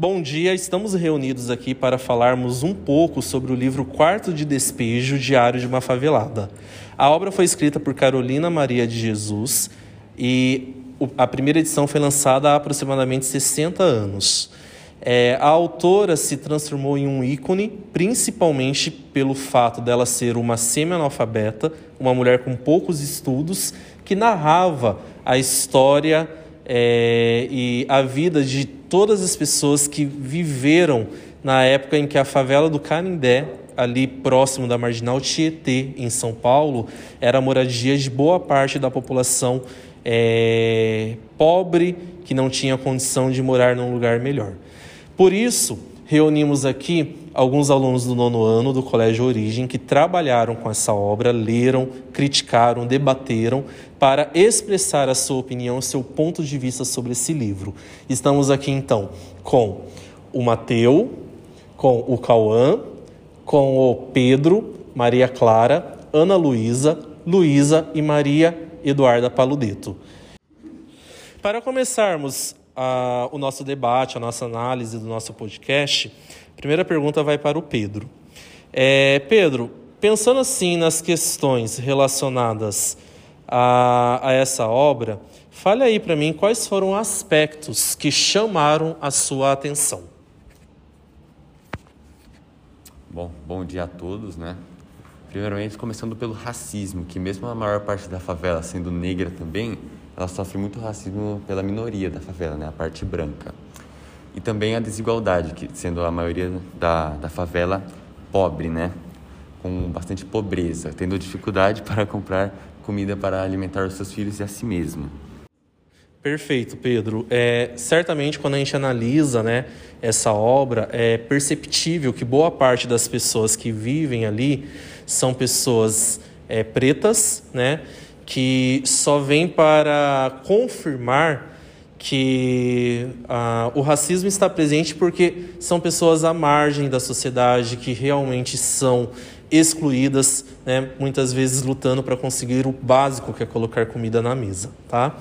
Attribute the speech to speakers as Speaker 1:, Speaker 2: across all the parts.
Speaker 1: Bom dia, estamos reunidos aqui para falarmos um pouco sobre o livro Quarto de Despejo, Diário de uma Favelada. A obra foi escrita por Carolina Maria de Jesus e a primeira edição foi lançada há aproximadamente 60 anos. É, a autora se transformou em um ícone, principalmente pelo fato dela ser uma semi-analfabeta, uma mulher com poucos estudos, que narrava a história é, e a vida de todas as pessoas que viveram na época em que a favela do Canindé, ali próximo da Marginal Tietê, em São Paulo, era moradia de boa parte da população é, pobre que não tinha condição de morar num lugar melhor. Por isso, reunimos aqui alguns alunos do nono ano do Colégio Origem que trabalharam com essa obra, leram, criticaram, debateram para expressar a sua opinião, seu ponto de vista sobre esse livro. Estamos aqui então com o Mateu, com o Cauã, com o Pedro, Maria Clara, Ana Luísa, Luísa e Maria Eduarda Paludeto. Para começarmos a, o nosso debate, a nossa análise do nosso podcast, a primeira pergunta vai para o Pedro. É, Pedro, pensando assim nas questões relacionadas a, a essa obra, fale aí para mim quais foram aspectos que chamaram a sua atenção.
Speaker 2: Bom, bom dia a todos, né? Primeiramente, começando pelo racismo, que mesmo a maior parte da favela sendo negra também, ela sofre muito racismo pela minoria da favela, né, a parte branca. E também a desigualdade, que sendo a maioria da, da favela pobre, né, com bastante pobreza, tendo dificuldade para comprar comida para alimentar os seus filhos e a si mesmo.
Speaker 1: Perfeito, Pedro. É, certamente, quando a gente analisa né, essa obra, é perceptível que boa parte das pessoas que vivem ali são pessoas é, pretas, né, que só vem para confirmar que ah, o racismo está presente porque são pessoas à margem da sociedade que realmente são excluídas, né, muitas vezes lutando para conseguir o básico que é colocar comida na mesa. Tá?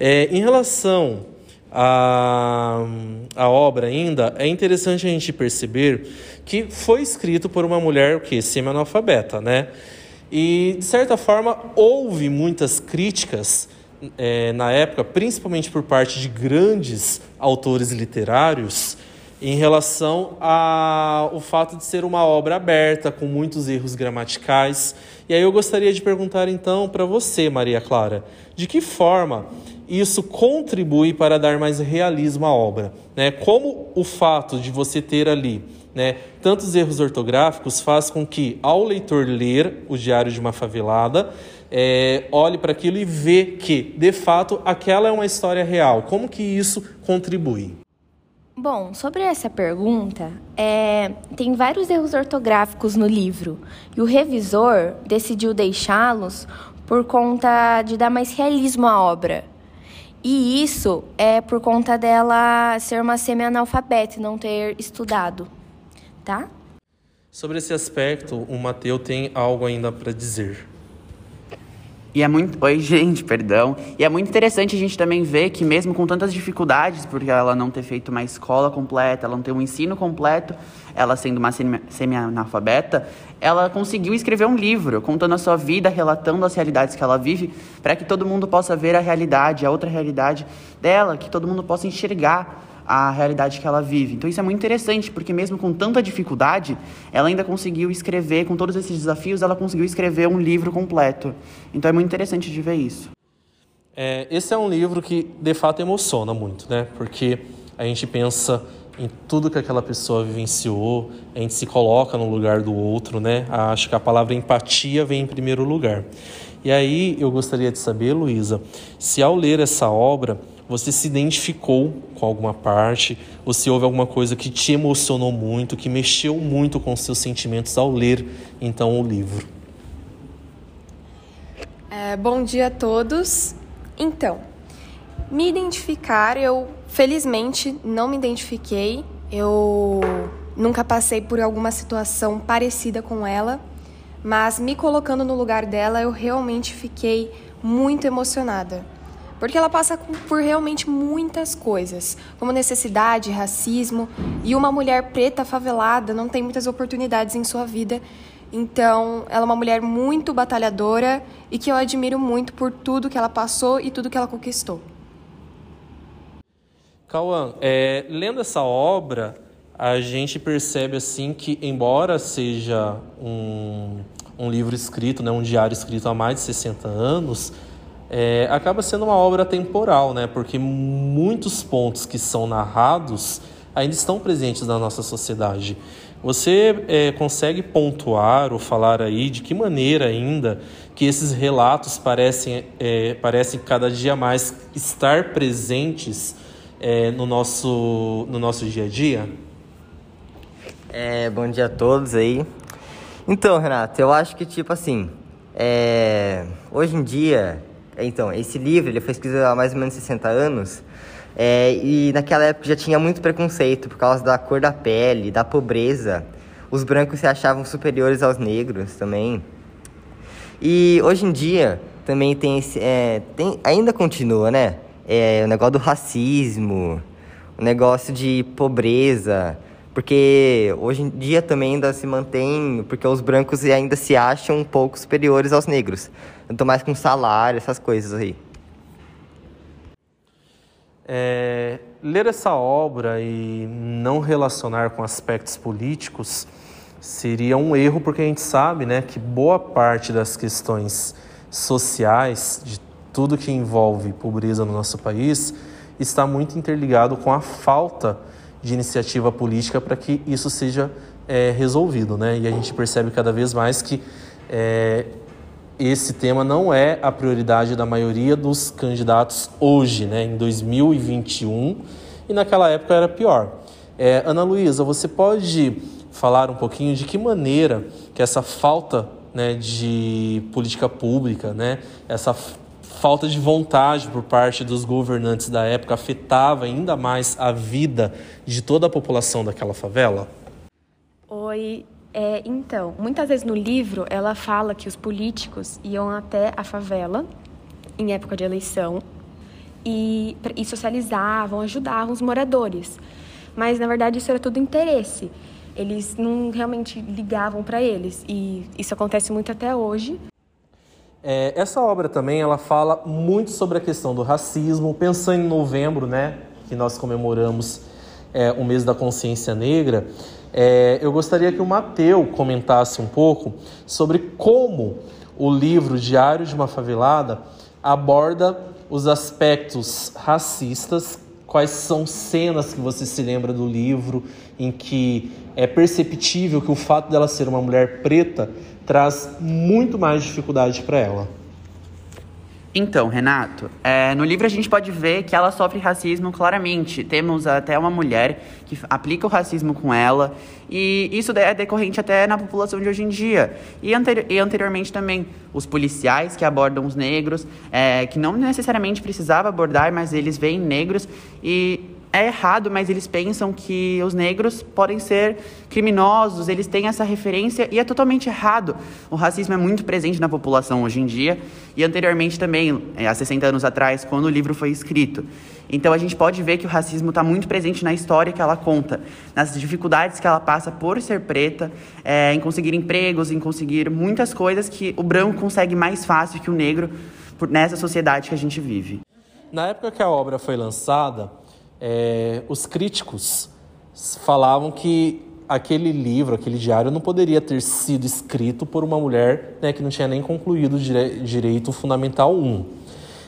Speaker 1: É, em relação à, à obra ainda, é interessante a gente perceber que foi escrito por uma mulher que semi-analfabeta, né? E, de certa forma, houve muitas críticas é, na época, principalmente por parte de grandes autores literários, em relação ao fato de ser uma obra aberta, com muitos erros gramaticais. E aí eu gostaria de perguntar então para você, Maria Clara, de que forma isso contribui para dar mais realismo à obra? Né? Como o fato de você ter ali né? Tantos erros ortográficos faz com que, ao leitor ler o Diário de uma Favelada, é, olhe para aquilo e vê que, de fato, aquela é uma história real. Como que isso contribui?
Speaker 3: Bom, sobre essa pergunta, é, tem vários erros ortográficos no livro e o revisor decidiu deixá-los por conta de dar mais realismo à obra. E isso é por conta dela ser uma semi-analfabeta e não ter estudado tá?
Speaker 1: Sobre esse aspecto, o Mateu tem algo ainda para dizer.
Speaker 4: E é muito. Oi, gente, perdão. E é muito interessante a gente também ver que, mesmo com tantas dificuldades, porque ela não ter feito uma escola completa, ela não ter um ensino completo, ela sendo uma semi-analfabeta, ela conseguiu escrever um livro contando a sua vida, relatando as realidades que ela vive, para que todo mundo possa ver a realidade, a outra realidade dela, que todo mundo possa enxergar a realidade que ela vive. Então isso é muito interessante, porque mesmo com tanta dificuldade, ela ainda conseguiu escrever, com todos esses desafios, ela conseguiu escrever um livro completo. Então é muito interessante de ver isso.
Speaker 1: É, esse é um livro que de fato emociona muito, né? Porque a gente pensa em tudo que aquela pessoa vivenciou, a gente se coloca no lugar do outro, né? Acho que a palavra empatia vem em primeiro lugar. E aí eu gostaria de saber, Luísa, se ao ler essa obra você se identificou com alguma parte, ou se houve alguma coisa que te emocionou muito, que mexeu muito com seus sentimentos ao ler então o livro.
Speaker 5: É, bom dia a todos. Então, me identificar, eu felizmente não me identifiquei. Eu nunca passei por alguma situação parecida com ela, mas me colocando no lugar dela, eu realmente fiquei muito emocionada porque ela passa por realmente muitas coisas, como necessidade, racismo, e uma mulher preta favelada não tem muitas oportunidades em sua vida. Então, ela é uma mulher muito batalhadora e que eu admiro muito por tudo que ela passou e tudo que ela conquistou.
Speaker 1: Cauã, é, lendo essa obra, a gente percebe assim que, embora seja um, um livro escrito, né, um diário escrito há mais de 60 anos, é, acaba sendo uma obra temporal, né, porque muitos pontos que são narrados ainda estão presentes na nossa sociedade. Você é, consegue pontuar ou falar aí de que maneira ainda que esses relatos parecem, é, parecem cada dia mais estar presentes é, no, nosso, no nosso dia a dia?
Speaker 6: É, bom dia a todos aí. Então, Renato, eu acho que tipo assim, é, hoje em dia, então, esse livro ele foi escrito há mais ou menos 60 anos, é, e naquela época já tinha muito preconceito por causa da cor da pele, da pobreza. Os brancos se achavam superiores aos negros também. E hoje em dia também tem esse, é, tem, ainda continua, né? É, o negócio do racismo, o negócio de pobreza, porque hoje em dia também ainda se mantém, porque os brancos ainda se acham um pouco superiores aos negros. Então mais com salário, essas coisas aí.
Speaker 1: É, ler essa obra e não relacionar com aspectos políticos seria um erro, porque a gente sabe né, que boa parte das questões sociais, de tudo que envolve pobreza no nosso país, está muito interligado com a falta de iniciativa política para que isso seja é, resolvido. Né? E a gente percebe cada vez mais que é, esse tema não é a prioridade da maioria dos candidatos hoje, né, em 2021, e naquela época era pior. É, Ana Luísa, você pode falar um pouquinho de que maneira que essa falta né, de política pública, né, essa falta de vontade por parte dos governantes da época afetava ainda mais a vida de toda a população daquela favela?
Speaker 7: Oi, é, então, muitas vezes no livro ela fala que os políticos iam até a favela em época de eleição e, e socializavam, ajudavam os moradores. Mas na verdade isso era tudo interesse. Eles não realmente ligavam para eles e isso acontece muito até hoje.
Speaker 1: É, essa obra também ela fala muito sobre a questão do racismo, pensando em novembro, né, que nós comemoramos é, o mês da consciência negra. É, eu gostaria que o Mateu comentasse um pouco sobre como o livro Diário de uma Favelada aborda os aspectos racistas, quais são cenas que você se lembra do livro em que é perceptível que o fato dela ser uma mulher preta traz muito mais dificuldade para ela.
Speaker 4: Então, Renato, é, no livro a gente pode ver que ela sofre racismo claramente. Temos até uma mulher que aplica o racismo com ela, e isso é decorrente até na população de hoje em dia. E, anteri e anteriormente também, os policiais que abordam os negros, é, que não necessariamente precisava abordar, mas eles veem negros e é errado, mas eles pensam que os negros podem ser criminosos, eles têm essa referência e é totalmente errado. O racismo é muito presente na população hoje em dia e anteriormente também, é, há 60 anos atrás, quando o livro foi escrito. Então a gente pode ver que o racismo está muito presente na história que ela conta, nas dificuldades que ela passa por ser preta, é, em conseguir empregos, em conseguir muitas coisas que o branco consegue mais fácil que o negro por, nessa sociedade que a gente vive.
Speaker 1: Na época que a obra foi lançada, é, os críticos falavam que aquele livro, aquele diário, não poderia ter sido escrito por uma mulher né, que não tinha nem concluído dire Direito Fundamental 1.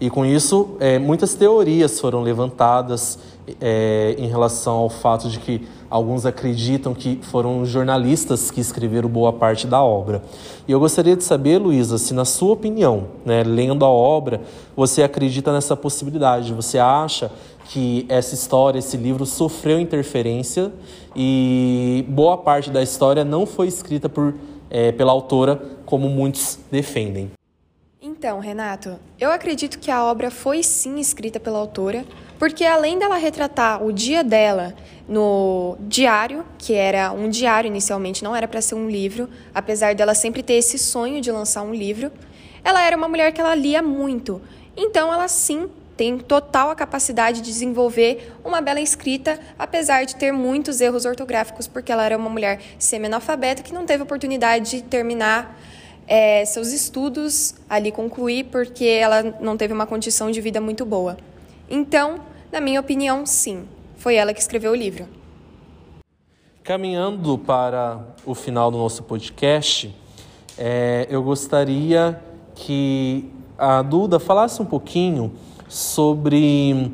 Speaker 1: E com isso, é, muitas teorias foram levantadas é, em relação ao fato de que alguns acreditam que foram jornalistas que escreveram boa parte da obra. E eu gostaria de saber, Luísa, se na sua opinião, né, lendo a obra, você acredita nessa possibilidade? Você acha que essa história, esse livro sofreu interferência e boa parte da história não foi escrita por, é, pela autora, como muitos defendem.
Speaker 5: Então, Renato, eu acredito que a obra foi sim escrita pela autora, porque além dela retratar o dia dela no diário, que era um diário inicialmente, não era para ser um livro, apesar dela sempre ter esse sonho de lançar um livro, ela era uma mulher que ela lia muito. Então, ela sim tem total a capacidade de desenvolver uma bela escrita, apesar de ter muitos erros ortográficos, porque ela era uma mulher semi-analfabeta que não teve oportunidade de terminar é, seus estudos ali concluir, porque ela não teve uma condição de vida muito boa. Então, na minha opinião, sim, foi ela que escreveu o livro.
Speaker 1: Caminhando para o final do nosso podcast, é, eu gostaria que a Duda falasse um pouquinho sobre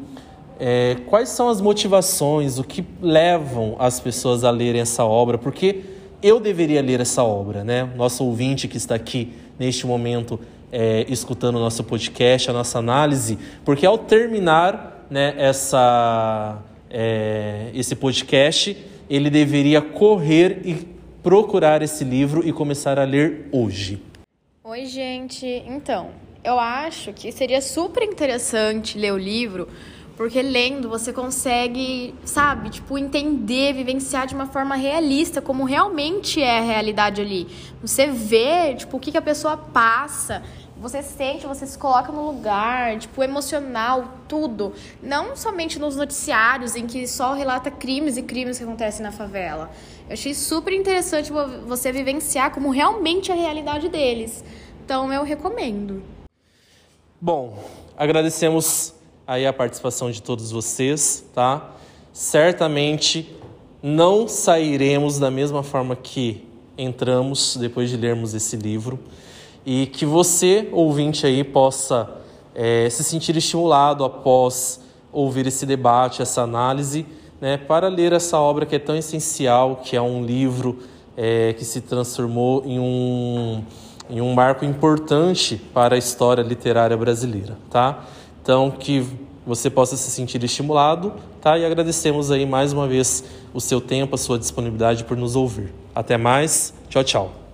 Speaker 1: é, quais são as motivações, o que levam as pessoas a lerem essa obra, porque eu deveria ler essa obra, né? Nosso ouvinte que está aqui neste momento é, escutando o nosso podcast, a nossa análise, porque ao terminar né, essa, é, esse podcast, ele deveria correr e procurar esse livro e começar a ler hoje.
Speaker 7: Oi, gente. Então, eu acho que seria super interessante ler o livro, porque lendo você consegue, sabe, tipo, entender, vivenciar de uma forma realista como realmente é a realidade ali. Você vê, tipo, o que, que a pessoa passa, você sente, você se coloca no lugar, tipo, emocional, tudo. Não somente nos noticiários em que só relata crimes e crimes que acontecem na favela. Eu achei super interessante você vivenciar como realmente é a realidade deles. Então eu recomendo.
Speaker 1: Bom, agradecemos aí a participação de todos vocês, tá? Certamente não sairemos da mesma forma que entramos depois de lermos esse livro e que você, ouvinte aí, possa é, se sentir estimulado após ouvir esse debate, essa análise, né, para ler essa obra que é tão essencial, que é um livro é, que se transformou em um em um marco importante para a história literária brasileira, tá? Então que você possa se sentir estimulado, tá? E agradecemos aí mais uma vez o seu tempo, a sua disponibilidade por nos ouvir. Até mais. Tchau, tchau.